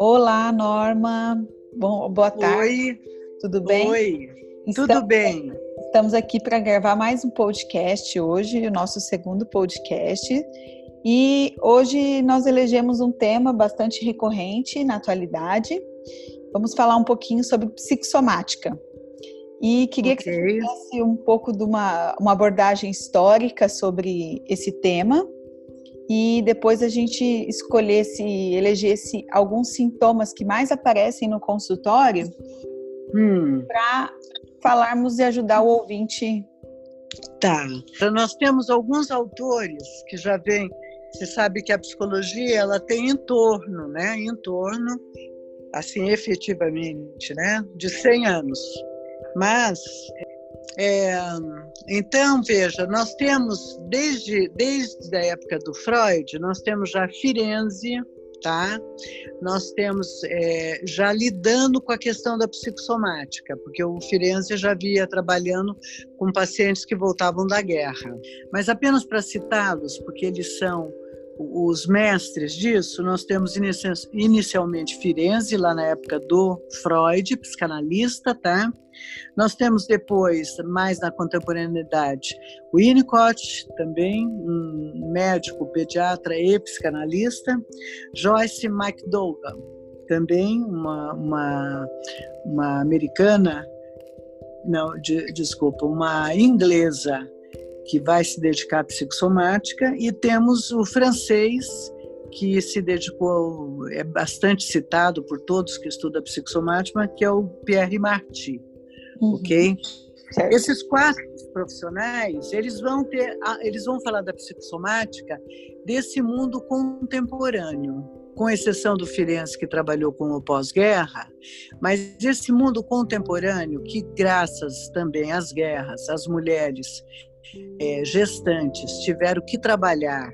Olá, Norma. Bom, boa tarde. Oi. Tudo bem? Oi. Estamos, Tudo bem. Estamos aqui para gravar mais um podcast hoje, o nosso segundo podcast. E hoje nós elegemos um tema bastante recorrente na atualidade. Vamos falar um pouquinho sobre psicossomática. E queria okay. que você fizesse um pouco de uma, uma abordagem histórica sobre esse tema e depois a gente escolhesse, elegesse alguns sintomas que mais aparecem no consultório hum. para falarmos e ajudar o ouvinte. Tá. Nós temos alguns autores que já vêm. Você sabe que a psicologia ela tem em torno, né? Em torno, assim, efetivamente, né? De 100 anos. Mas é, então, veja, nós temos, desde, desde a época do Freud, nós temos já Firenze, tá? Nós temos é, já lidando com a questão da psicossomática, porque o Firenze já via trabalhando com pacientes que voltavam da guerra. Mas apenas para citá-los, porque eles são os mestres disso, nós temos inicialmente Firenze, lá na época do Freud, psicanalista, tá? Nós temos depois, mais na contemporaneidade, Winnicott, também um médico, pediatra e psicanalista, Joyce McDougall, também uma, uma, uma americana, não, de, desculpa, uma inglesa que vai se dedicar à psicossomática, e temos o francês, que se dedicou, é bastante citado por todos que estudam a psicossomática, que é o Pierre Marty, uhum. ok? Certo. Esses quatro profissionais, eles vão ter, eles vão falar da psicossomática desse mundo contemporâneo, com exceção do Firenze que trabalhou com o pós-guerra, mas esse mundo contemporâneo que graças também às guerras, as mulheres é, gestantes tiveram que trabalhar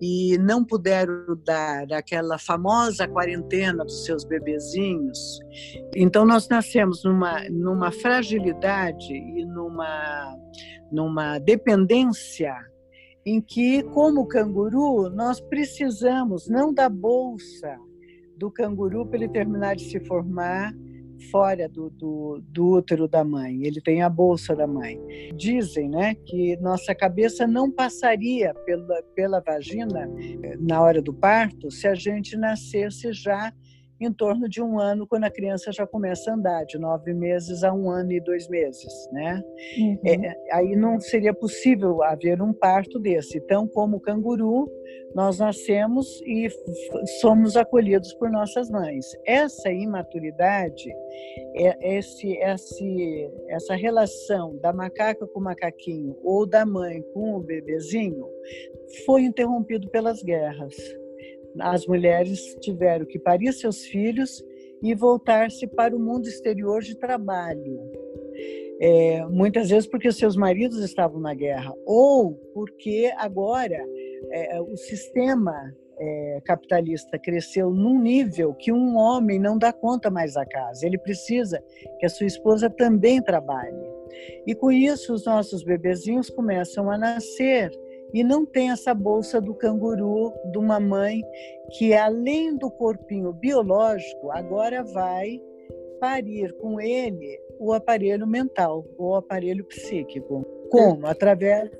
e não puderam dar aquela famosa quarentena dos seus bebezinhos. Então nós nascemos numa, numa fragilidade e numa, numa dependência em que, como canguru, nós precisamos não da bolsa do canguru para ele terminar de se formar, fora do, do, do, útero da mãe, ele tem a bolsa da mãe. Dizem né, que nossa cabeça não passaria pela, pela vagina eh, na hora do parto se a gente nascesse já em torno de um ano, quando a criança já começa a andar, de nove meses a um ano e dois meses, né? Uhum. É, aí não seria possível haver um parto desse. Então, como canguru, nós nascemos e somos acolhidos por nossas mães. Essa imaturidade, é, esse, esse, essa relação da macaca com o macaquinho ou da mãe com o bebezinho, foi interrompido pelas guerras as mulheres tiveram que parir seus filhos e voltar-se para o mundo exterior de trabalho. É, muitas vezes porque seus maridos estavam na guerra, ou porque agora é, o sistema é, capitalista cresceu num nível que um homem não dá conta mais da casa. Ele precisa que a sua esposa também trabalhe. E com isso, os nossos bebezinhos começam a nascer e não tem essa bolsa do canguru de uma mãe que, além do corpinho biológico, agora vai parir com ele o aparelho mental, o aparelho psíquico. Como? Através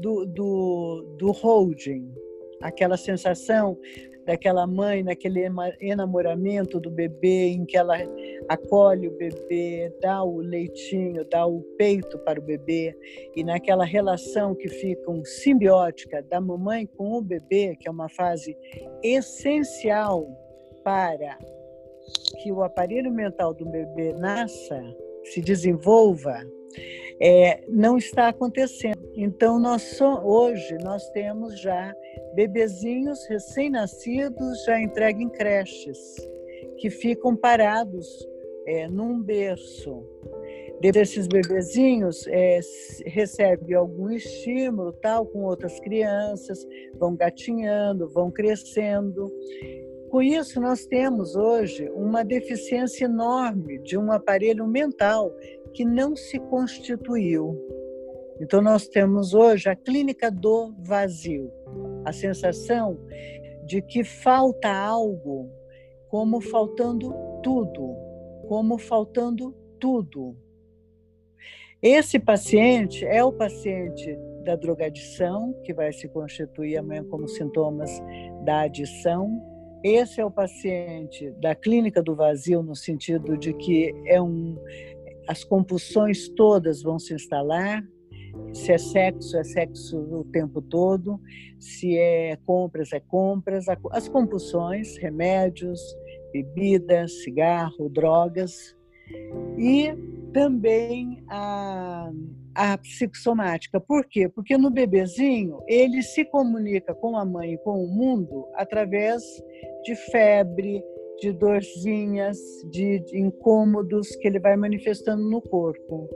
do, do, do holding, aquela sensação daquela mãe, naquele enamoramento do bebê, em que ela acolhe o bebê, dá o leitinho, dá o peito para o bebê, e naquela relação que fica um simbiótica da mamãe com o bebê, que é uma fase essencial para que o aparelho mental do bebê nasça, se desenvolva, é, não está acontecendo. Então, nós hoje nós temos já bebezinhos recém-nascidos já entregues em creches, que ficam parados é, num berço. Desses bebezinhos é, recebe algum estímulo, tal, com outras crianças, vão gatinhando, vão crescendo. Com isso, nós temos hoje uma deficiência enorme de um aparelho mental que não se constituiu. Então, nós temos hoje a clínica do vazio, a sensação de que falta algo como faltando tudo, como faltando tudo. Esse paciente é o paciente da drogadição, que vai se constituir amanhã como sintomas da adição. Esse é o paciente da clínica do vazio, no sentido de que é um, as compulsões todas vão se instalar. Se é sexo, é sexo o tempo todo. Se é compras, é compras. As compulsões, remédios, bebidas, cigarro, drogas. E também a, a psicossomática. Por quê? Porque no bebezinho ele se comunica com a mãe e com o mundo através de febre, de dorzinhas, de, de incômodos que ele vai manifestando no corpo.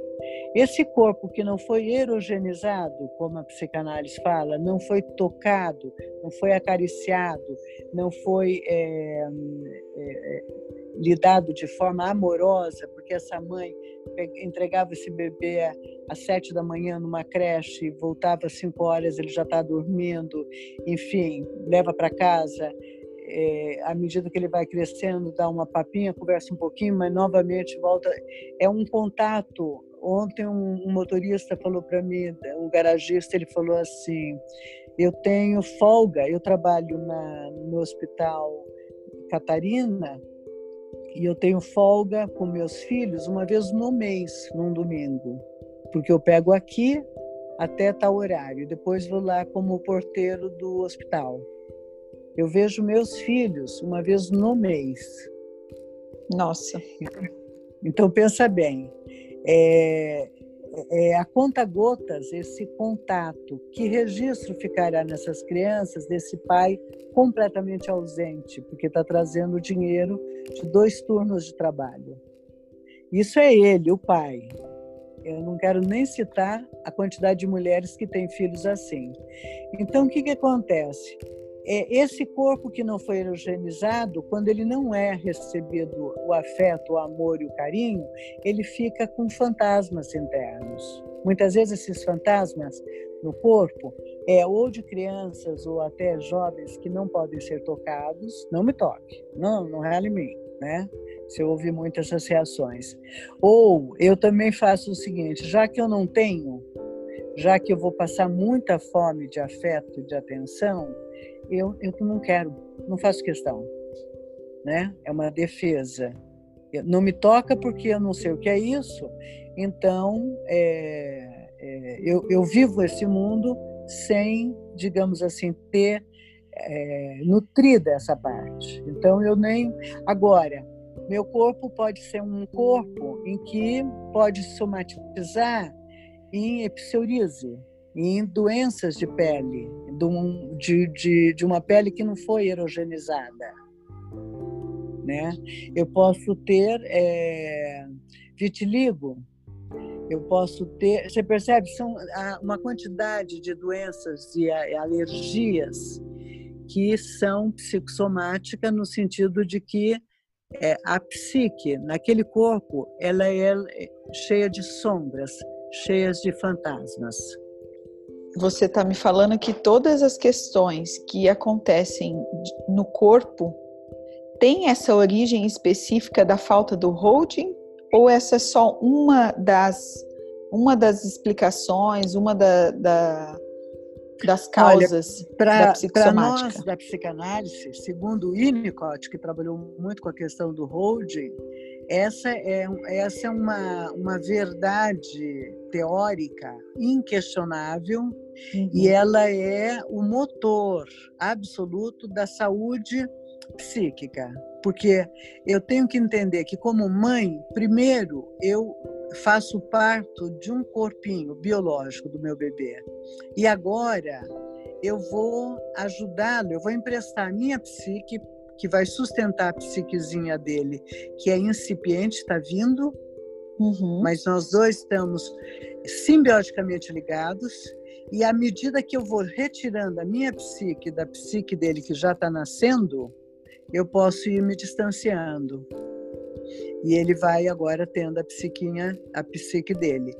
Esse corpo que não foi erogenizado, como a psicanálise fala, não foi tocado, não foi acariciado, não foi é, é, lidado de forma amorosa, porque essa mãe entregava esse bebê às sete da manhã numa creche, voltava às cinco horas, ele já está dormindo, enfim, leva para casa é, à medida que ele vai crescendo, dá uma papinha, conversa um pouquinho, mas novamente volta. É um contato. Ontem um, motorista falou para mim, um garagista, ele falou assim: eu tenho folga, eu trabalho na, no hospital Catarina e eu tenho folga com meus filhos uma vez no mês, num domingo, porque eu pego aqui até tal horário, depois vou lá como porteiro do hospital. Eu vejo meus filhos uma vez no mês. Nossa. Então pensa bem, é, é, a conta gotas esse contato, que registro ficará nessas crianças desse pai completamente ausente, porque está trazendo dinheiro de dois turnos de trabalho. Isso é ele, o pai. Eu não quero nem citar a quantidade de mulheres que têm filhos assim. Então, o que, que acontece? É, esse corpo que não foi eugenizado, quando ele não é recebido o afeto, o amor e o carinho, ele fica com fantasmas internos. Muitas vezes esses fantasmas no corpo é ou de crianças ou até jovens que não podem ser tocados, não me toque, não, não rale em mim, né? Se eu ouvir muitas reações. Ou eu também faço o seguinte, já que eu não tenho, já que eu vou passar muita fome de afeto, de atenção, eu, eu não quero, não faço questão. Né? É uma defesa. Não me toca porque eu não sei o que é isso, então é, é, eu, eu, vivo esse mundo sem, digamos assim, ter é, nutrida essa parte. Então eu nem. Agora, meu corpo pode ser um corpo em que pode somatizar em epsoríase, em doenças de pele, de, de, de uma pele que não foi erogenizada. Né? Eu posso ter é, vitiligo, eu posso ter. Você percebe? São uma quantidade de doenças e alergias que são psicossomáticas no sentido de que é, a psique naquele corpo ela é cheia de sombras, cheias de fantasmas você está me falando que todas as questões que acontecem no corpo têm essa origem específica da falta do holding? Ou essa é só uma das, uma das explicações, uma da, da das causas Olha, Para nós da psicanálise, segundo o Winnicott, que trabalhou muito com a questão do holding, essa é, essa é uma, uma verdade teórica inquestionável uhum. e ela é o motor absoluto da saúde psíquica. Porque eu tenho que entender que, como mãe, primeiro eu faço parto de um corpinho biológico do meu bebê. E agora eu vou ajudá-lo, eu vou emprestar a minha psique que vai sustentar a psiquezinha dele, que é incipiente, está vindo, uhum. mas nós dois estamos simbioticamente ligados. E à medida que eu vou retirando a minha psique da psique dele, que já está nascendo, eu posso ir me distanciando. E ele vai agora tendo a psiquinha, a psique dele.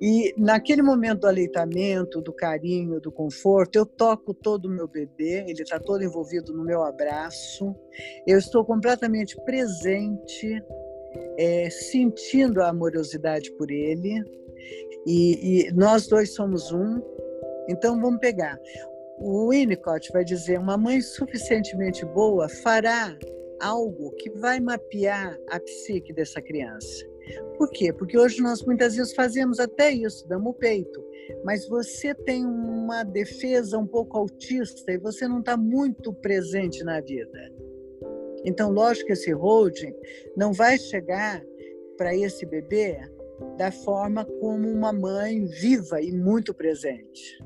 E naquele momento do aleitamento, do carinho, do conforto, eu toco todo o meu bebê, ele está todo envolvido no meu abraço, eu estou completamente presente, é, sentindo a amorosidade por ele, e, e nós dois somos um. Então vamos pegar. O Winnicott vai dizer: uma mãe suficientemente boa fará algo que vai mapear a psique dessa criança. Por quê? Porque hoje nós muitas vezes fazemos até isso, damos o peito, mas você tem uma defesa um pouco autista e você não está muito presente na vida. Então, lógico que esse holding não vai chegar para esse bebê da forma como uma mãe viva e muito presente.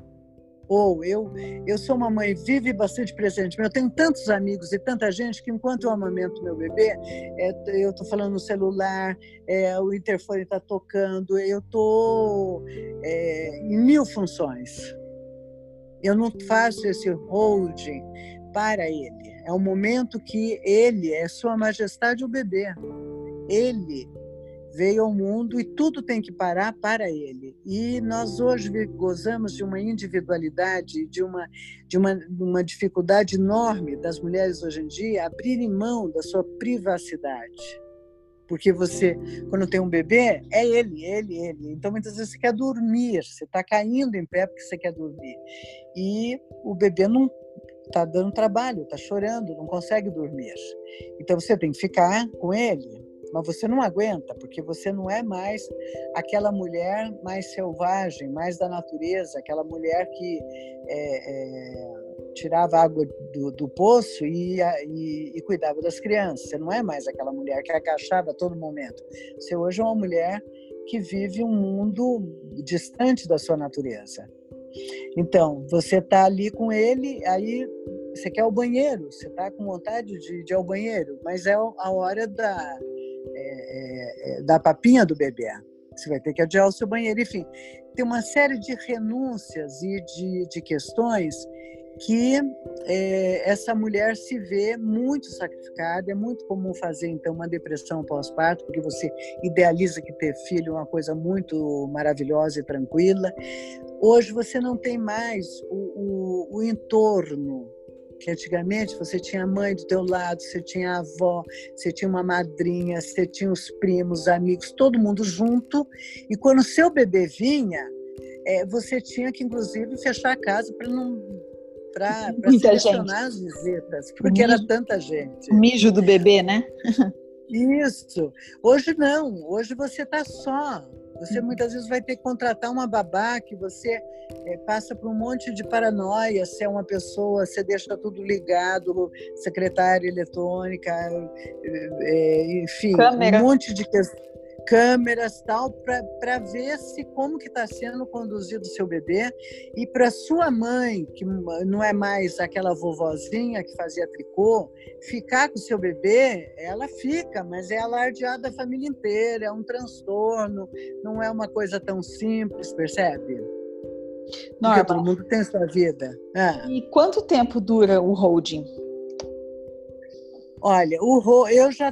Ou eu, eu sou uma mãe viva e bastante presente, mas eu tenho tantos amigos e tanta gente que enquanto eu amamento meu bebê, é, eu estou falando no celular, é, o interfone está tocando, eu estou é, em mil funções. Eu não faço esse holding para ele. É um momento que ele é Sua Majestade o bebê. Ele veio ao mundo e tudo tem que parar para ele. E nós hoje gozamos de uma individualidade, de uma, de uma, uma dificuldade enorme das mulheres hoje em dia abrirem mão da sua privacidade. Porque você, quando tem um bebê, é ele, ele, ele. Então, muitas vezes você quer dormir, você está caindo em pé porque você quer dormir. E o bebê não está dando trabalho, está chorando, não consegue dormir. Então, você tem que ficar com ele mas você não aguenta, porque você não é mais aquela mulher mais selvagem, mais da natureza, aquela mulher que é, é, tirava água do, do poço e, e, e, cuidava das crianças. Você não é mais aquela mulher que agachava a todo momento. Você hoje é uma mulher que vive um mundo distante da sua natureza. Então, você está ali com ele, aí você quer o banheiro, você está com vontade de, de ir ao banheiro, mas é a hora da, é, é, da papinha do bebê. Você vai ter que adiar o seu banheiro. Enfim, tem uma série de renúncias e de, de questões que é, essa mulher se vê muito sacrificada. É muito comum fazer, então, uma depressão pós-parto, porque você idealiza que ter filho é uma coisa muito maravilhosa e tranquila. Hoje você não tem mais o, o, o entorno que antigamente você tinha a mãe do teu lado, você tinha a avó, você tinha uma madrinha, você tinha os primos, amigos, todo mundo junto. E quando o seu bebê vinha, é, você tinha que, inclusive, fechar a casa para não para selecionar as visitas, porque era tanta gente. O mijo do bebê, né? Isso. Hoje não. Hoje você está só. Você muitas vezes vai ter que contratar uma babá que você é, passa por um monte de paranoia. Se é uma pessoa, você deixa tudo ligado, secretária eletrônica, é, enfim, Câmera. um monte de questões câmeras tal para ver se como que está sendo conduzido o seu bebê. E para sua mãe que não é mais aquela vovozinha que fazia tricô ficar com o seu bebê ela fica mas é alardeada a família inteira é um transtorno não é uma coisa tão simples percebe? Norma, todo mundo tem sua vida. Ah. e quanto tempo dura o holding Olha, o, eu já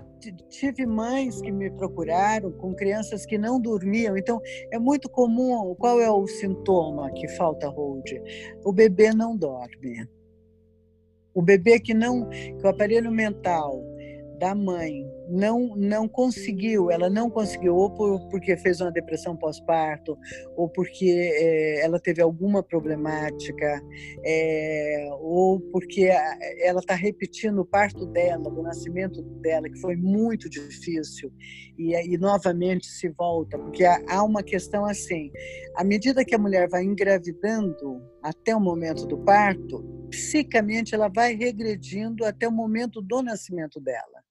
tive mães que me procuraram com crianças que não dormiam. Então, é muito comum. Qual é o sintoma que falta hold? O bebê não dorme. O bebê que não, que o aparelho mental da mãe. Não não conseguiu, ela não conseguiu, ou por, porque fez uma depressão pós-parto, ou porque é, ela teve alguma problemática, é, ou porque ela está repetindo o parto dela, o nascimento dela, que foi muito difícil, e, e novamente se volta, porque há, há uma questão assim: à medida que a mulher vai engravidando até o momento do parto, psicamente ela vai regredindo até o momento do nascimento dela.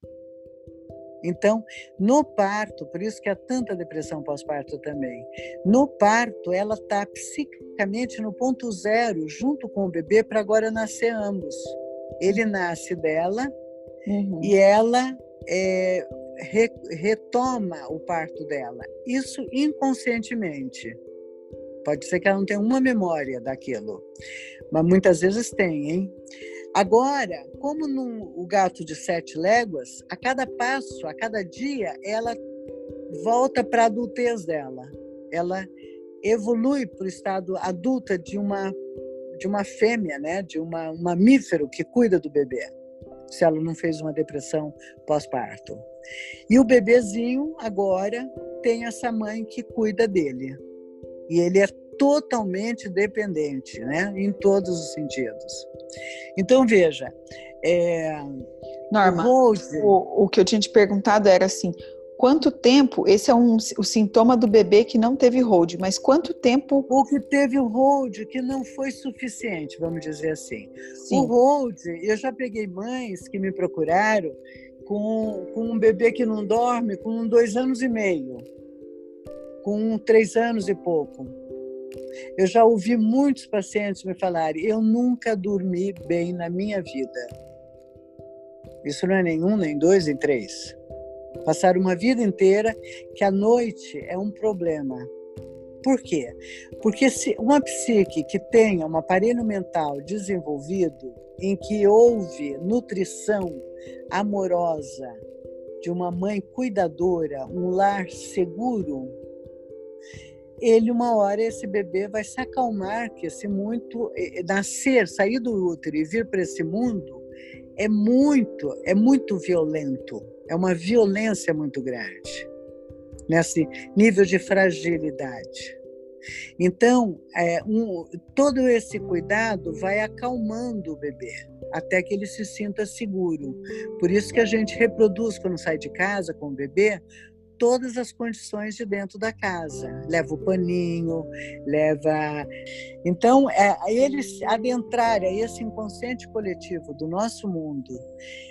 Então, no parto, por isso que há tanta depressão pós-parto também, no parto ela está psicicamente no ponto zero, junto com o bebê, para agora nascer ambos. Ele nasce dela uhum. e ela é, re, retoma o parto dela. Isso inconscientemente. Pode ser que ela não tenha uma memória daquilo, mas muitas vezes tem, hein? Agora, como no, o gato de sete léguas, a cada passo, a cada dia, ela volta para a adultez dela. Ela evolui para o estado adulta de uma de uma fêmea, né, de uma, um mamífero que cuida do bebê, se ela não fez uma depressão pós-parto. E o bebezinho agora tem essa mãe que cuida dele. E ele é totalmente dependente, né, em todos os sentidos. Então veja, é, Norma, o, o, o que eu tinha te perguntado era assim, Quanto tempo? Esse é um, o sintoma do bebê que não teve hold, mas quanto tempo? O que teve o hold, que não foi suficiente, vamos dizer assim. Sim. O hold, eu já peguei mães que me procuraram com, com um bebê que não dorme com dois anos e meio, com três anos e pouco. Eu já ouvi muitos pacientes me falarem: eu nunca dormi bem na minha vida. Isso não é nenhum, nem dois, nem três. Passar uma vida inteira que a noite é um problema. Por quê? Porque se uma psique que tenha um aparelho mental desenvolvido, em que houve nutrição amorosa de uma mãe cuidadora, um lar seguro, ele uma hora esse bebê vai se acalmar que esse muito nascer, sair do útero e vir para esse mundo é muito, é muito violento. É uma violência muito grande nesse nível de fragilidade. Então, é, um, todo esse cuidado vai acalmando o bebê até que ele se sinta seguro. Por isso que a gente reproduz quando sai de casa com o bebê todas as condições de dentro da casa. Leva o paninho, leva. Então, é, eles adentrar a esse inconsciente coletivo do nosso mundo,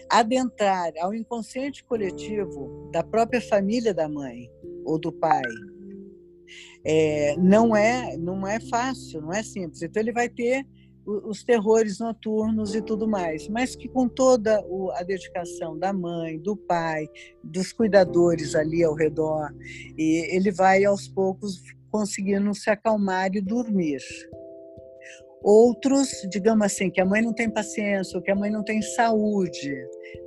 adentrar ao inconsciente coletivo da própria família da mãe ou do pai. É, não é não é fácil, não é simples. Então ele vai ter os terrores noturnos e tudo mais, mas que com toda a dedicação da mãe, do pai, dos cuidadores ali ao redor, ele vai aos poucos conseguindo se acalmar e dormir. Outros, digamos assim, que a mãe não tem paciência, ou que a mãe não tem saúde,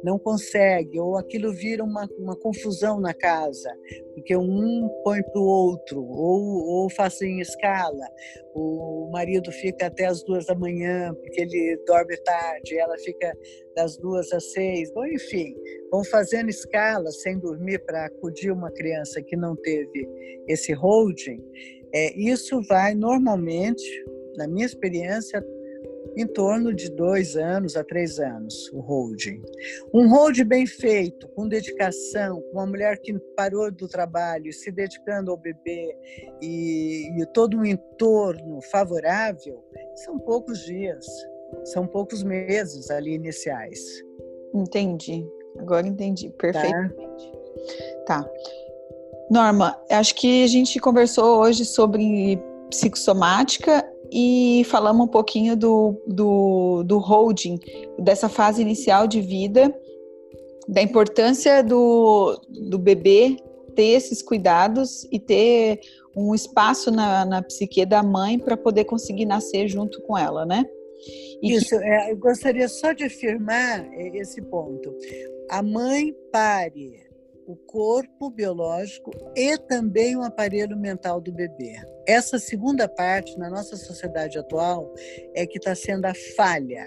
não consegue, ou aquilo vira uma, uma confusão na casa, porque um põe para o outro, ou, ou faz em escala. O marido fica até as duas da manhã, porque ele dorme tarde, ela fica das duas às seis, ou enfim, vão fazendo escala sem dormir para acudir uma criança que não teve esse holding. É, isso vai normalmente na minha experiência, em torno de dois anos a três anos, o holding. Um hold bem feito, com dedicação, com uma mulher que parou do trabalho, se dedicando ao bebê e, e todo um entorno favorável, são poucos dias, são poucos meses ali iniciais. Entendi, agora entendi perfeitamente. Tá. tá. Norma, acho que a gente conversou hoje sobre psicossomática e falamos um pouquinho do, do, do holding, dessa fase inicial de vida, da importância do, do bebê ter esses cuidados e ter um espaço na, na psique da mãe para poder conseguir nascer junto com ela, né? E Isso, que... é, eu gostaria só de afirmar é, esse ponto. A mãe pare o corpo biológico e também o aparelho mental do bebê. Essa segunda parte, na nossa sociedade atual, é que está sendo a falha.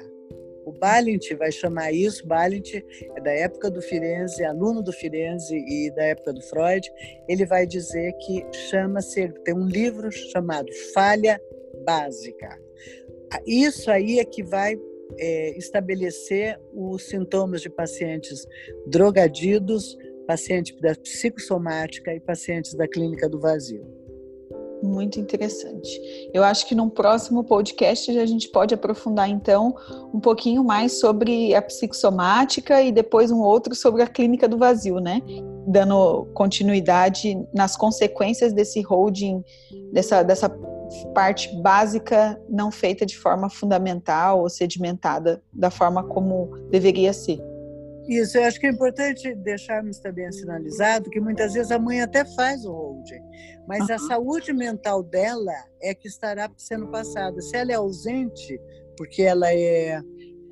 O Balint vai chamar isso, Balint é da época do Firenze, aluno do Firenze e da época do Freud, ele vai dizer que chama-se, tem um livro chamado Falha Básica. Isso aí é que vai é, estabelecer os sintomas de pacientes drogadidos, pacientes da psicossomática e pacientes da clínica do vazio. Muito interessante. Eu acho que num próximo podcast a gente pode aprofundar então um pouquinho mais sobre a psicossomática e depois um outro sobre a clínica do vazio, né? Dando continuidade nas consequências desse holding, dessa, dessa parte básica não feita de forma fundamental ou sedimentada da forma como deveria ser. Isso, eu acho que é importante deixarmos também sinalizado que muitas vezes a mãe até faz o holding, mas uhum. a saúde mental dela é que estará sendo passada. Se ela é ausente, porque ela é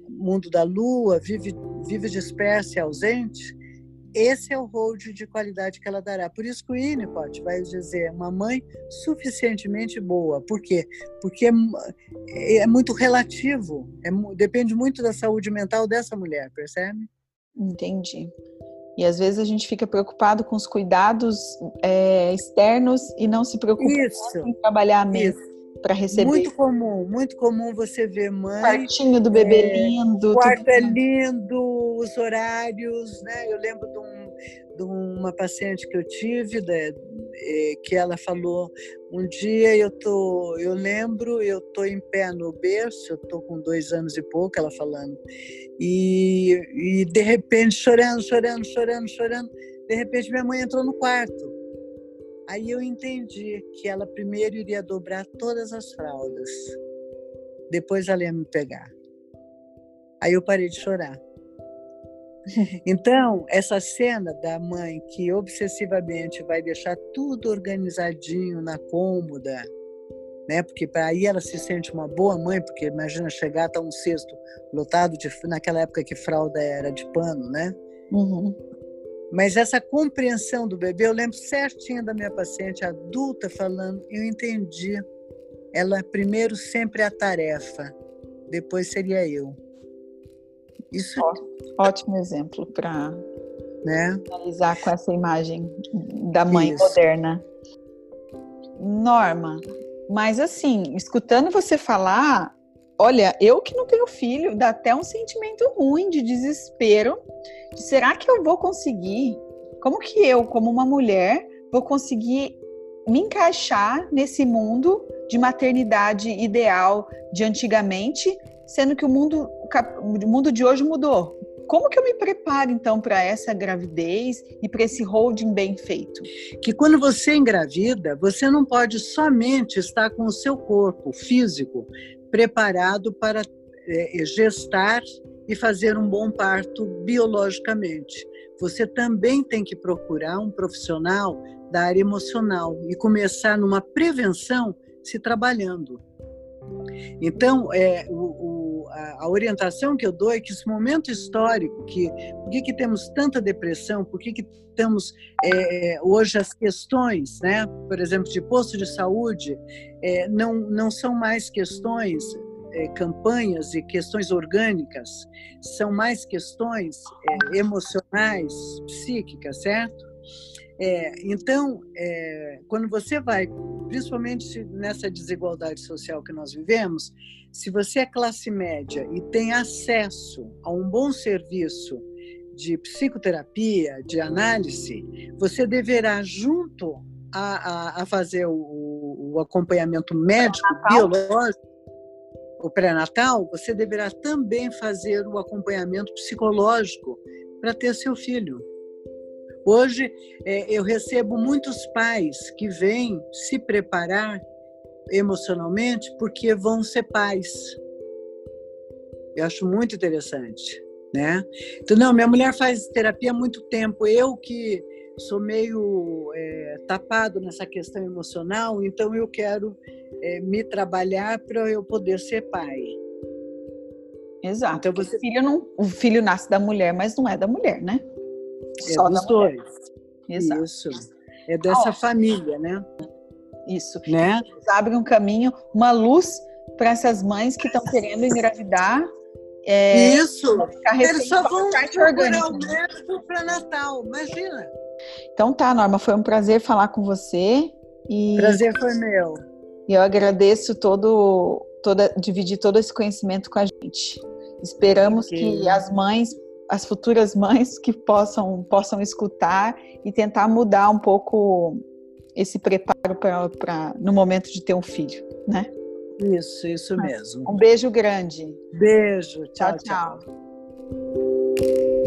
mundo da lua, vive, vive dispersa e ausente, esse é o hold de qualidade que ela dará. Por isso que o Winnicott vai dizer uma mãe suficientemente boa. Por quê? Porque é, é muito relativo, é, depende muito da saúde mental dessa mulher, percebe? Entendi. E às vezes a gente fica preocupado com os cuidados é, externos e não se preocupa em trabalhar a mente para receber. Muito comum, muito comum você ver mãe. Quartinho do bebê é, lindo. Quarto é lindo, os horários, né? Eu lembro de, um, de uma paciente que eu tive, né, que ela falou um dia eu tô, eu lembro, eu tô em pé no berço, eu tô com dois anos e pouco, ela falando, e, e de repente chorando, chorando, chorando, chorando, de repente minha mãe entrou no quarto Aí eu entendi que ela primeiro iria dobrar todas as fraldas, depois ela ia me pegar. Aí eu parei de chorar. Então, essa cena da mãe que obsessivamente vai deixar tudo organizadinho na cômoda, né? Porque para aí ela se sente uma boa mãe, porque imagina chegar tá um cesto lotado de naquela época que fralda era de pano, né? Uhum. Mas essa compreensão do bebê, eu lembro certinho da minha paciente adulta falando, eu entendi. Ela primeiro sempre a tarefa, depois seria eu. Isso ótimo exemplo para né? analisar com essa imagem da mãe Isso. moderna. Norma, mas assim, escutando você falar, olha, eu que não tenho filho, dá até um sentimento ruim de desespero. De, será que eu vou conseguir? Como que eu, como uma mulher, vou conseguir me encaixar nesse mundo de maternidade ideal de antigamente, sendo que o mundo, o mundo de hoje mudou? Como que eu me preparo então para essa gravidez e para esse holding bem feito? Que quando você engravida, você não pode somente estar com o seu corpo físico preparado para é, gestar e fazer um bom parto biologicamente. Você também tem que procurar um profissional da área emocional e começar numa prevenção se trabalhando. Então, é, o, a, orientação que eu dou é que esse momento histórico, que por que, que temos tanta depressão, por que, que temos é, hoje as questões, né, por exemplo, de posto de saúde, é, não, não são mais questões, é, campanhas e questões orgânicas, são mais questões é, emocionais, psíquicas, certo? É, então, é, quando você vai, principalmente nessa desigualdade social que nós vivemos, se você é classe média e tem acesso a um bom serviço de psicoterapia, de análise, você deverá, junto a, a, a fazer o, o, acompanhamento médico, biológico, o pré-natal, você deverá também fazer o acompanhamento psicológico para ter seu filho. Hoje é, eu recebo muitos pais que vêm se preparar emocionalmente porque vão ser pais. Eu acho muito interessante, né? Então, não, minha mulher faz terapia há muito tempo. Eu que sou meio é, tapado nessa questão emocional, então eu quero é, me trabalhar para eu poder ser pai. Exato. Então você... o, filho não, o filho nasce da mulher, mas não é da mulher, né? É Só dos dois. Exato. Isso. É dessa ah, família, né? Isso. Né? Abre um caminho, uma luz para essas mães que estão querendo engravidar. É, Isso. Eles só vão procurar o médico para Natal, imagina. Então tá, Norma, foi um prazer falar com você. E... Prazer foi meu. E eu agradeço todo, toda, dividir todo esse conhecimento com a gente. Esperamos que as mães as futuras mães que possam, possam escutar e tentar mudar um pouco esse preparo para no momento de ter um filho, né? Isso, isso mesmo. Um beijo grande. Beijo. tchau. tchau. tchau.